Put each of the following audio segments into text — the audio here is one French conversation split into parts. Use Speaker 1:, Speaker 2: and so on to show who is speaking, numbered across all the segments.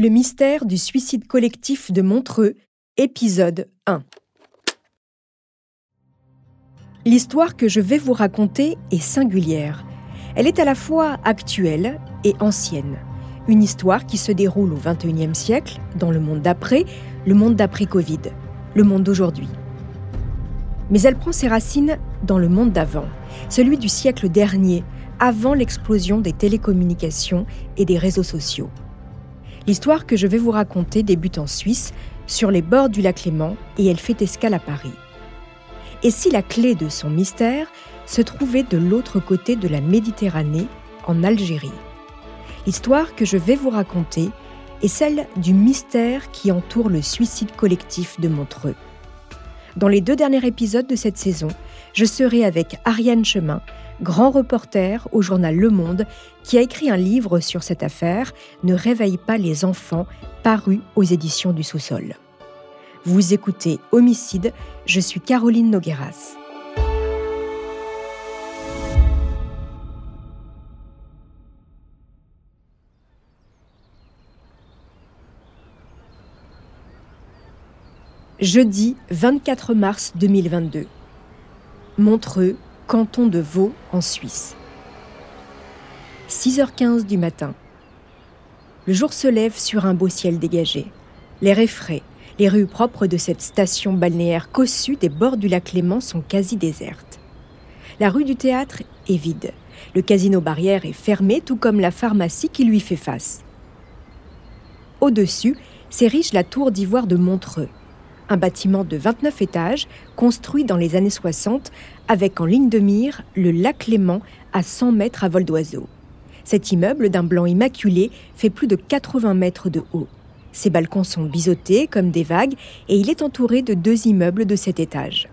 Speaker 1: Le mystère du suicide collectif de Montreux, épisode 1. L'histoire que je vais vous raconter est singulière. Elle est à la fois actuelle et ancienne. Une histoire qui se déroule au XXIe siècle, dans le monde d'après, le monde d'après-Covid, le monde d'aujourd'hui. Mais elle prend ses racines dans le monde d'avant, celui du siècle dernier, avant l'explosion des télécommunications et des réseaux sociaux. L'histoire que je vais vous raconter débute en Suisse, sur les bords du lac Léman, et elle fait escale à Paris. Et si la clé de son mystère se trouvait de l'autre côté de la Méditerranée, en Algérie? L'histoire que je vais vous raconter est celle du mystère qui entoure le suicide collectif de Montreux. Dans les deux derniers épisodes de cette saison, je serai avec Ariane Chemin, grand reporter au journal Le Monde, qui a écrit un livre sur cette affaire, Ne réveille pas les enfants, paru aux éditions du sous-sol. Vous écoutez Homicide, je suis Caroline Nogueras. Jeudi 24 mars 2022. Montreux, canton de Vaud, en Suisse. 6h15 du matin. Le jour se lève sur un beau ciel dégagé. L'air est frais. Les rues propres de cette station balnéaire cossue des bords du lac Léman sont quasi désertes. La rue du théâtre est vide. Le casino barrière est fermé, tout comme la pharmacie qui lui fait face. Au-dessus s'érige la tour d'ivoire de Montreux, un bâtiment de 29 étages construit dans les années 60 avec en ligne de mire le lac Léman à 100 mètres à vol d'oiseau. Cet immeuble d'un blanc immaculé fait plus de 80 mètres de haut. Ses balcons sont biseautés comme des vagues et il est entouré de deux immeubles de cet étage.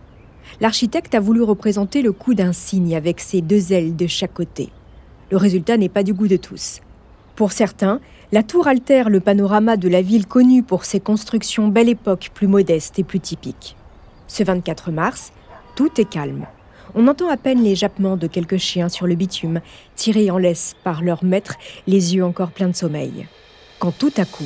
Speaker 1: L'architecte a voulu représenter le coup d'un cygne avec ses deux ailes de chaque côté. Le résultat n'est pas du goût de tous. Pour certains, la tour altère le panorama de la ville connue pour ses constructions belle époque plus modestes et plus typiques. Ce 24 mars, tout est calme. On entend à peine les jappements de quelques chiens sur le bitume, tirés en laisse par leur maître, les yeux encore pleins de sommeil. Quand tout à coup,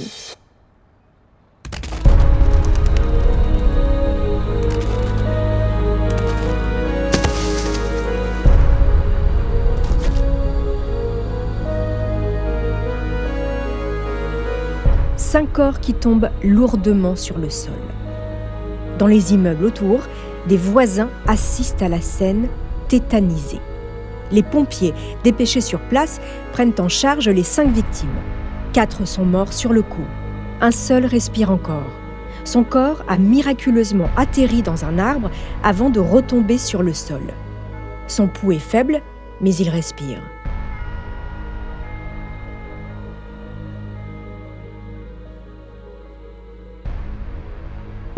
Speaker 1: cinq corps qui tombent lourdement sur le sol. Dans les immeubles autour, des voisins assistent à la scène, tétanisés. Les pompiers, dépêchés sur place, prennent en charge les cinq victimes. Quatre sont morts sur le coup. Un seul respire encore. Son corps a miraculeusement atterri dans un arbre avant de retomber sur le sol. Son pouls est faible, mais il respire.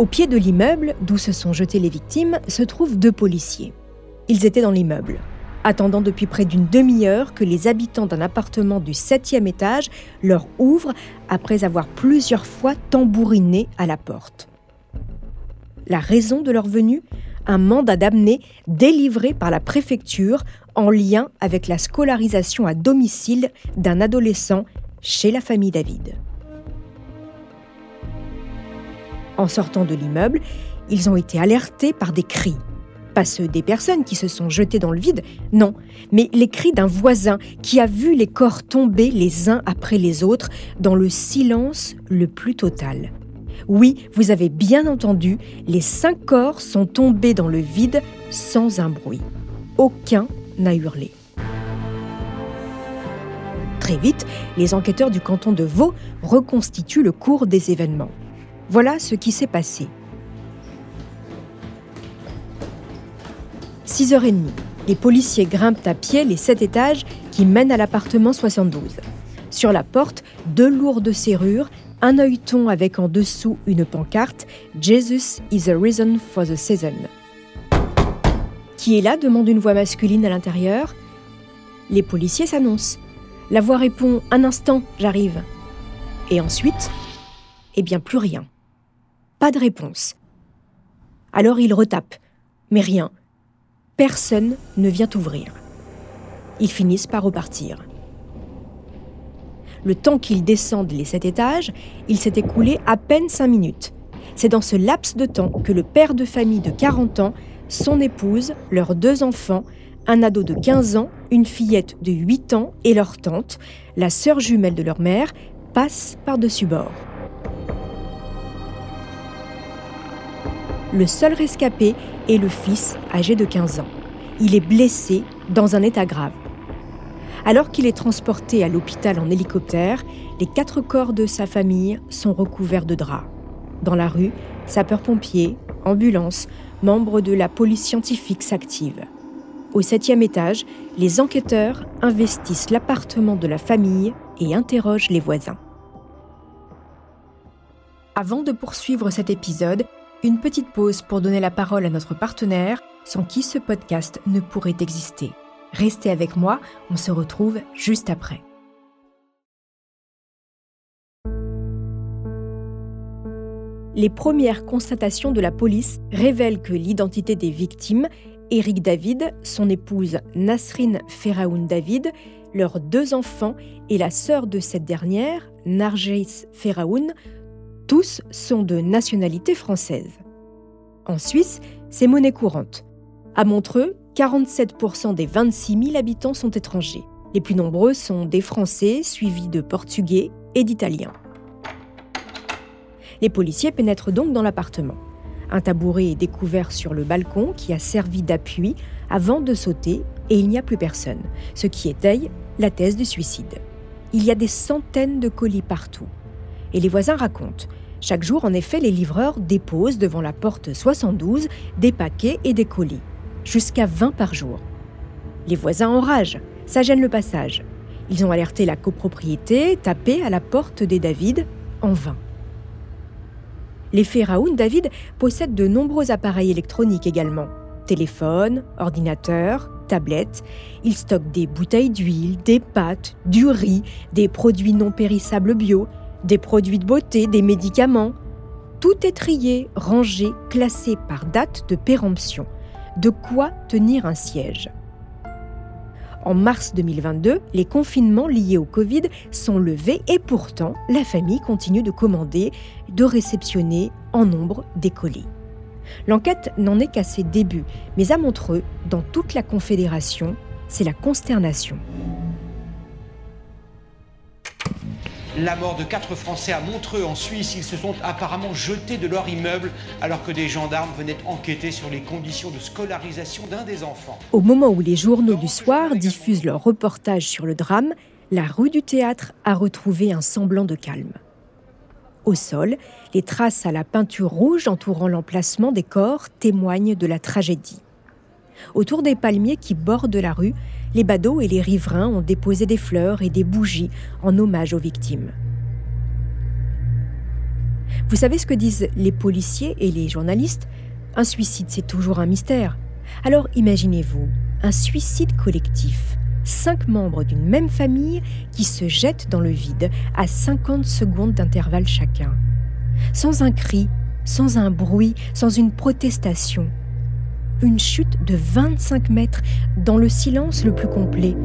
Speaker 1: Au pied de l'immeuble, d'où se sont jetées les victimes, se trouvent deux policiers. Ils étaient dans l'immeuble, attendant depuis près d'une demi-heure que les habitants d'un appartement du septième étage leur ouvrent après avoir plusieurs fois tambouriné à la porte. La raison de leur venue? Un mandat d'amener délivré par la préfecture en lien avec la scolarisation à domicile d'un adolescent chez la famille David. En sortant de l'immeuble, ils ont été alertés par des cris. Pas ceux des personnes qui se sont jetées dans le vide, non, mais les cris d'un voisin qui a vu les corps tomber les uns après les autres dans le silence le plus total. Oui, vous avez bien entendu, les cinq corps sont tombés dans le vide sans un bruit. Aucun n'a hurlé. Très vite, les enquêteurs du canton de Vaud reconstituent le cours des événements. Voilà ce qui s'est passé. 6h30, les policiers grimpent à pied les sept étages qui mènent à l'appartement 72. Sur la porte, deux lourdes serrures, un œilleton avec en dessous une pancarte Jesus is a reason for the season. Qui est là demande une voix masculine à l'intérieur. Les policiers s'annoncent. La voix répond Un instant, j'arrive. Et ensuite, eh bien, plus rien. Pas de réponse. Alors il retape, mais rien. Personne ne vient ouvrir. Ils finissent par repartir. Le temps qu'ils descendent les sept étages, il s'est écoulé à peine cinq minutes. C'est dans ce laps de temps que le père de famille de 40 ans, son épouse, leurs deux enfants, un ado de 15 ans, une fillette de 8 ans et leur tante, la sœur jumelle de leur mère, passent par-dessus bord. Le seul rescapé est le fils âgé de 15 ans. Il est blessé dans un état grave. Alors qu'il est transporté à l'hôpital en hélicoptère, les quatre corps de sa famille sont recouverts de draps. Dans la rue, sapeurs-pompiers, ambulances, membres de la police scientifique s'activent. Au septième étage, les enquêteurs investissent l'appartement de la famille et interrogent les voisins. Avant de poursuivre cet épisode, une petite pause pour donner la parole à notre partenaire, sans qui ce podcast ne pourrait exister. Restez avec moi, on se retrouve juste après. Les premières constatations de la police révèlent que l'identité des victimes, Eric David, son épouse Nasrin Feraoun David, leurs deux enfants et la sœur de cette dernière, Narjis Feraoun, tous sont de nationalité française. En Suisse, c'est monnaie courante. À Montreux, 47% des 26 000 habitants sont étrangers. Les plus nombreux sont des Français, suivis de Portugais et d'Italiens. Les policiers pénètrent donc dans l'appartement. Un tabouret est découvert sur le balcon qui a servi d'appui avant de sauter et il n'y a plus personne, ce qui étaye la thèse du suicide. Il y a des centaines de colis partout. Et les voisins racontent. Chaque jour, en effet, les livreurs déposent devant la porte 72 des paquets et des colis, jusqu'à 20 par jour. Les voisins enragent, ça gêne le passage. Ils ont alerté la copropriété, tapé à la porte des David, en vain. Les Raoun David possède de nombreux appareils électroniques également. Téléphone, ordinateur, tablettes. Il stocke des bouteilles d'huile, des pâtes, du riz, des produits non périssables bio, des produits de beauté, des médicaments. Tout est trié, rangé, classé par date de péremption. De quoi tenir un siège? En mars 2022, les confinements liés au Covid sont levés et pourtant, la famille continue de commander, de réceptionner en nombre des colis. L'enquête n'en est qu'à ses débuts, mais à Montreux, dans toute la Confédération, c'est la consternation.
Speaker 2: La mort de quatre Français à Montreux en Suisse. Ils se sont apparemment jetés de leur immeuble alors que des gendarmes venaient enquêter sur les conditions de scolarisation d'un des enfants.
Speaker 1: Au moment où les journaux du soir diffusent leur reportage sur le drame, la rue du théâtre a retrouvé un semblant de calme. Au sol, les traces à la peinture rouge entourant l'emplacement des corps témoignent de la tragédie. Autour des palmiers qui bordent la rue, les badauds et les riverains ont déposé des fleurs et des bougies en hommage aux victimes. Vous savez ce que disent les policiers et les journalistes? Un suicide, c'est toujours un mystère. Alors imaginez-vous, un suicide collectif. Cinq membres d'une même famille qui se jettent dans le vide à 50 secondes d'intervalle chacun. Sans un cri, sans un bruit, sans une protestation une chute de 25 mètres dans le silence le plus complet.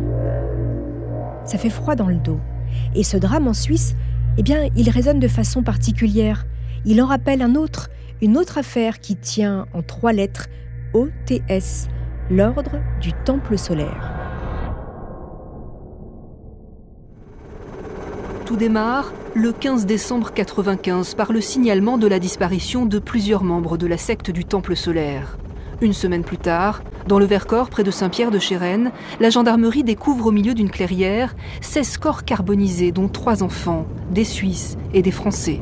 Speaker 1: Ça fait froid dans le dos. Et ce drame en Suisse, eh bien, il résonne de façon particulière. Il en rappelle un autre, une autre affaire qui tient en trois lettres OTS, l'ordre du Temple solaire.
Speaker 3: Tout démarre le 15 décembre 95 par le signalement de la disparition de plusieurs membres de la secte du Temple solaire. Une semaine plus tard, dans le Vercors, près de Saint-Pierre de Chérennes, la gendarmerie découvre au milieu d'une clairière 16 corps carbonisés, dont trois enfants, des Suisses et des Français.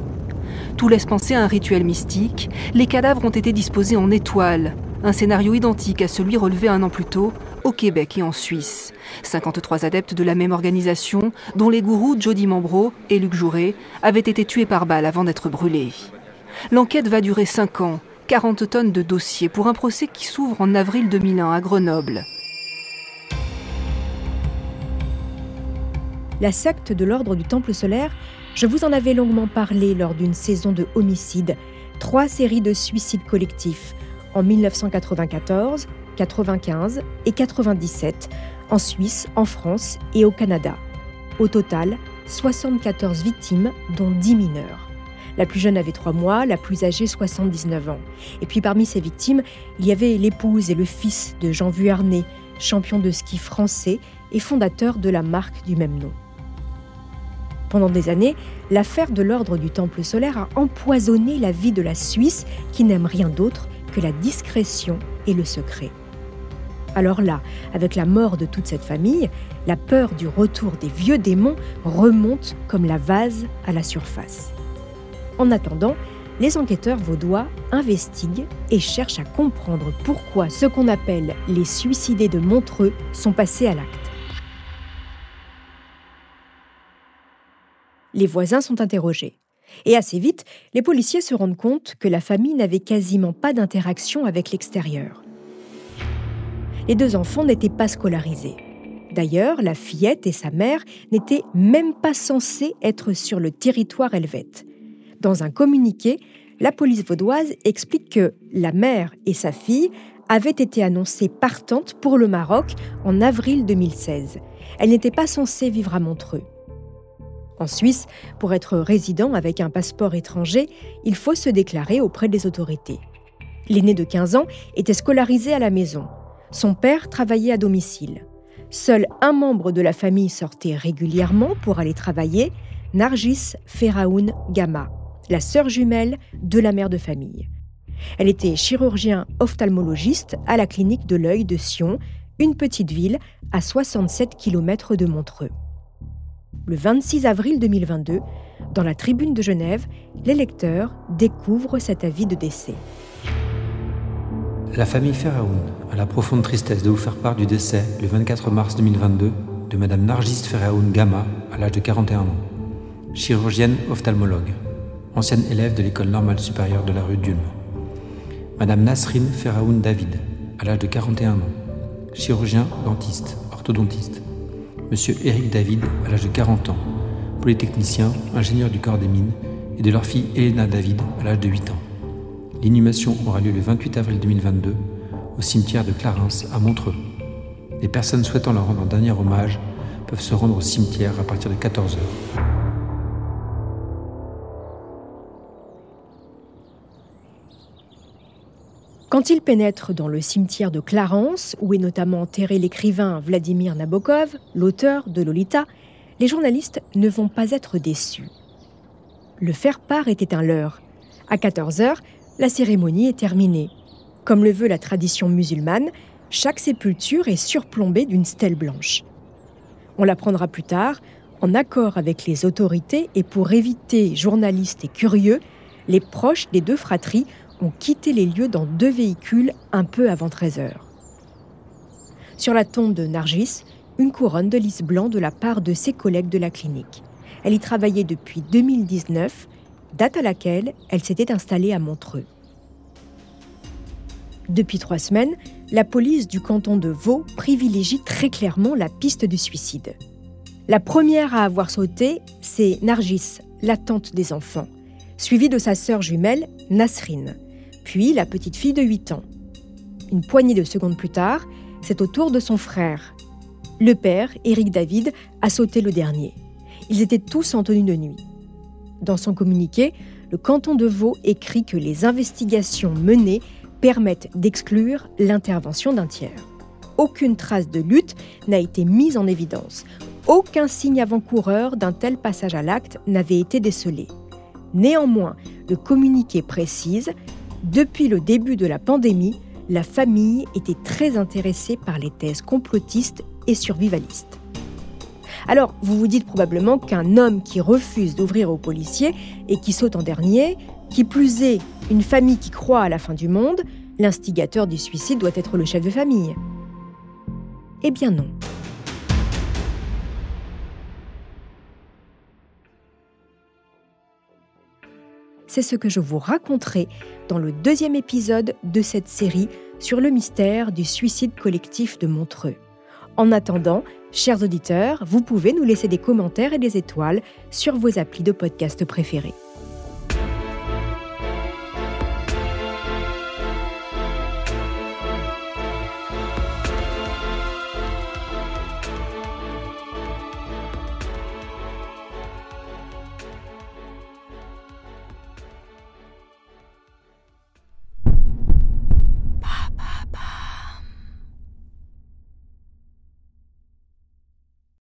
Speaker 3: Tout laisse penser à un rituel mystique. Les cadavres ont été disposés en étoiles, un scénario identique à celui relevé un an plus tôt au Québec et en Suisse. 53 adeptes de la même organisation, dont les gourous Jody Mambro et Luc Jouret, avaient été tués par balle avant d'être brûlés. L'enquête va durer 5 ans 40 tonnes de dossiers pour un procès qui s'ouvre en avril 2001 à Grenoble.
Speaker 1: La secte de l'ordre du Temple solaire, je vous en avais longuement parlé lors d'une saison de homicides, trois séries de suicides collectifs en 1994, 95 et 97 en Suisse, en France et au Canada. Au total, 74 victimes, dont 10 mineurs. La plus jeune avait 3 mois, la plus âgée 79 ans. Et puis parmi ces victimes, il y avait l'épouse et le fils de Jean Vuarnet, champion de ski français et fondateur de la marque du même nom. Pendant des années, l'affaire de l'ordre du Temple solaire a empoisonné la vie de la Suisse qui n'aime rien d'autre que la discrétion et le secret. Alors là, avec la mort de toute cette famille, la peur du retour des vieux démons remonte comme la vase à la surface. En attendant, les enquêteurs vaudois investiguent et cherchent à comprendre pourquoi ce qu'on appelle les suicidés de Montreux sont passés à l'acte. Les voisins sont interrogés. Et assez vite, les policiers se rendent compte que la famille n'avait quasiment pas d'interaction avec l'extérieur. Les deux enfants n'étaient pas scolarisés. D'ailleurs, la fillette et sa mère n'étaient même pas censées être sur le territoire helvète. Dans un communiqué, la police vaudoise explique que la mère et sa fille avaient été annoncées partantes pour le Maroc en avril 2016. Elles n'étaient pas censées vivre à Montreux. En Suisse, pour être résident avec un passeport étranger, il faut se déclarer auprès des autorités. L'aîné de 15 ans était scolarisé à la maison. Son père travaillait à domicile. Seul un membre de la famille sortait régulièrement pour aller travailler, Nargis Feraoun Gama la sœur jumelle de la mère de famille. Elle était chirurgien ophtalmologiste à la clinique de l'œil de Sion, une petite ville à 67 km de Montreux. Le 26 avril 2022, dans la tribune de Genève, les lecteurs découvrent cet avis de décès.
Speaker 4: La famille Feraoun a la profonde tristesse de vous faire part du décès, le 24 mars 2022, de Madame Nargis Feraoun Gama, à l'âge de 41 ans, chirurgienne ophtalmologue ancienne élève de l'école normale supérieure de la rue d'Ulm. Madame Nasrine Feraoun David, à l'âge de 41 ans, chirurgien, dentiste, orthodontiste. Monsieur Éric David, à l'âge de 40 ans, polytechnicien, ingénieur du corps des mines, et de leur fille Elena David, à l'âge de 8 ans. L'inhumation aura lieu le 28 avril 2022 au cimetière de Clarence à Montreux. Les personnes souhaitant leur rendre un dernier hommage peuvent se rendre au cimetière à partir de 14
Speaker 1: Quand il pénètre dans le cimetière de Clarence, où est notamment enterré l'écrivain Vladimir Nabokov, l'auteur de Lolita, les journalistes ne vont pas être déçus. Le faire-part était un leurre. À 14 heures, la cérémonie est terminée. Comme le veut la tradition musulmane, chaque sépulture est surplombée d'une stèle blanche. On l'apprendra plus tard, en accord avec les autorités et pour éviter journalistes et curieux, les proches des deux fratries ont quitté les lieux dans deux véhicules un peu avant 13 heures. Sur la tombe de Nargis, une couronne de lys blanc de la part de ses collègues de la clinique. Elle y travaillait depuis 2019, date à laquelle elle s'était installée à Montreux. Depuis trois semaines, la police du canton de Vaud privilégie très clairement la piste du suicide. La première à avoir sauté, c'est Nargis, la tante des enfants, suivie de sa sœur jumelle, Nasrine puis la petite fille de 8 ans. Une poignée de secondes plus tard, c'est au tour de son frère. Le père, Éric David, a sauté le dernier. Ils étaient tous en tenue de nuit. Dans son communiqué, le canton de Vaud écrit que les investigations menées permettent d'exclure l'intervention d'un tiers. Aucune trace de lutte n'a été mise en évidence. Aucun signe avant-coureur d'un tel passage à l'acte n'avait été décelé. Néanmoins, le communiqué précise depuis le début de la pandémie, la famille était très intéressée par les thèses complotistes et survivalistes. Alors, vous vous dites probablement qu'un homme qui refuse d'ouvrir aux policiers et qui saute en dernier, qui plus est une famille qui croit à la fin du monde, l'instigateur du suicide doit être le chef de famille. Eh bien non. C'est ce que je vous raconterai dans le deuxième épisode de cette série sur le mystère du suicide collectif de Montreux. En attendant, chers auditeurs, vous pouvez nous laisser des commentaires et des étoiles sur vos applis de podcast préférés.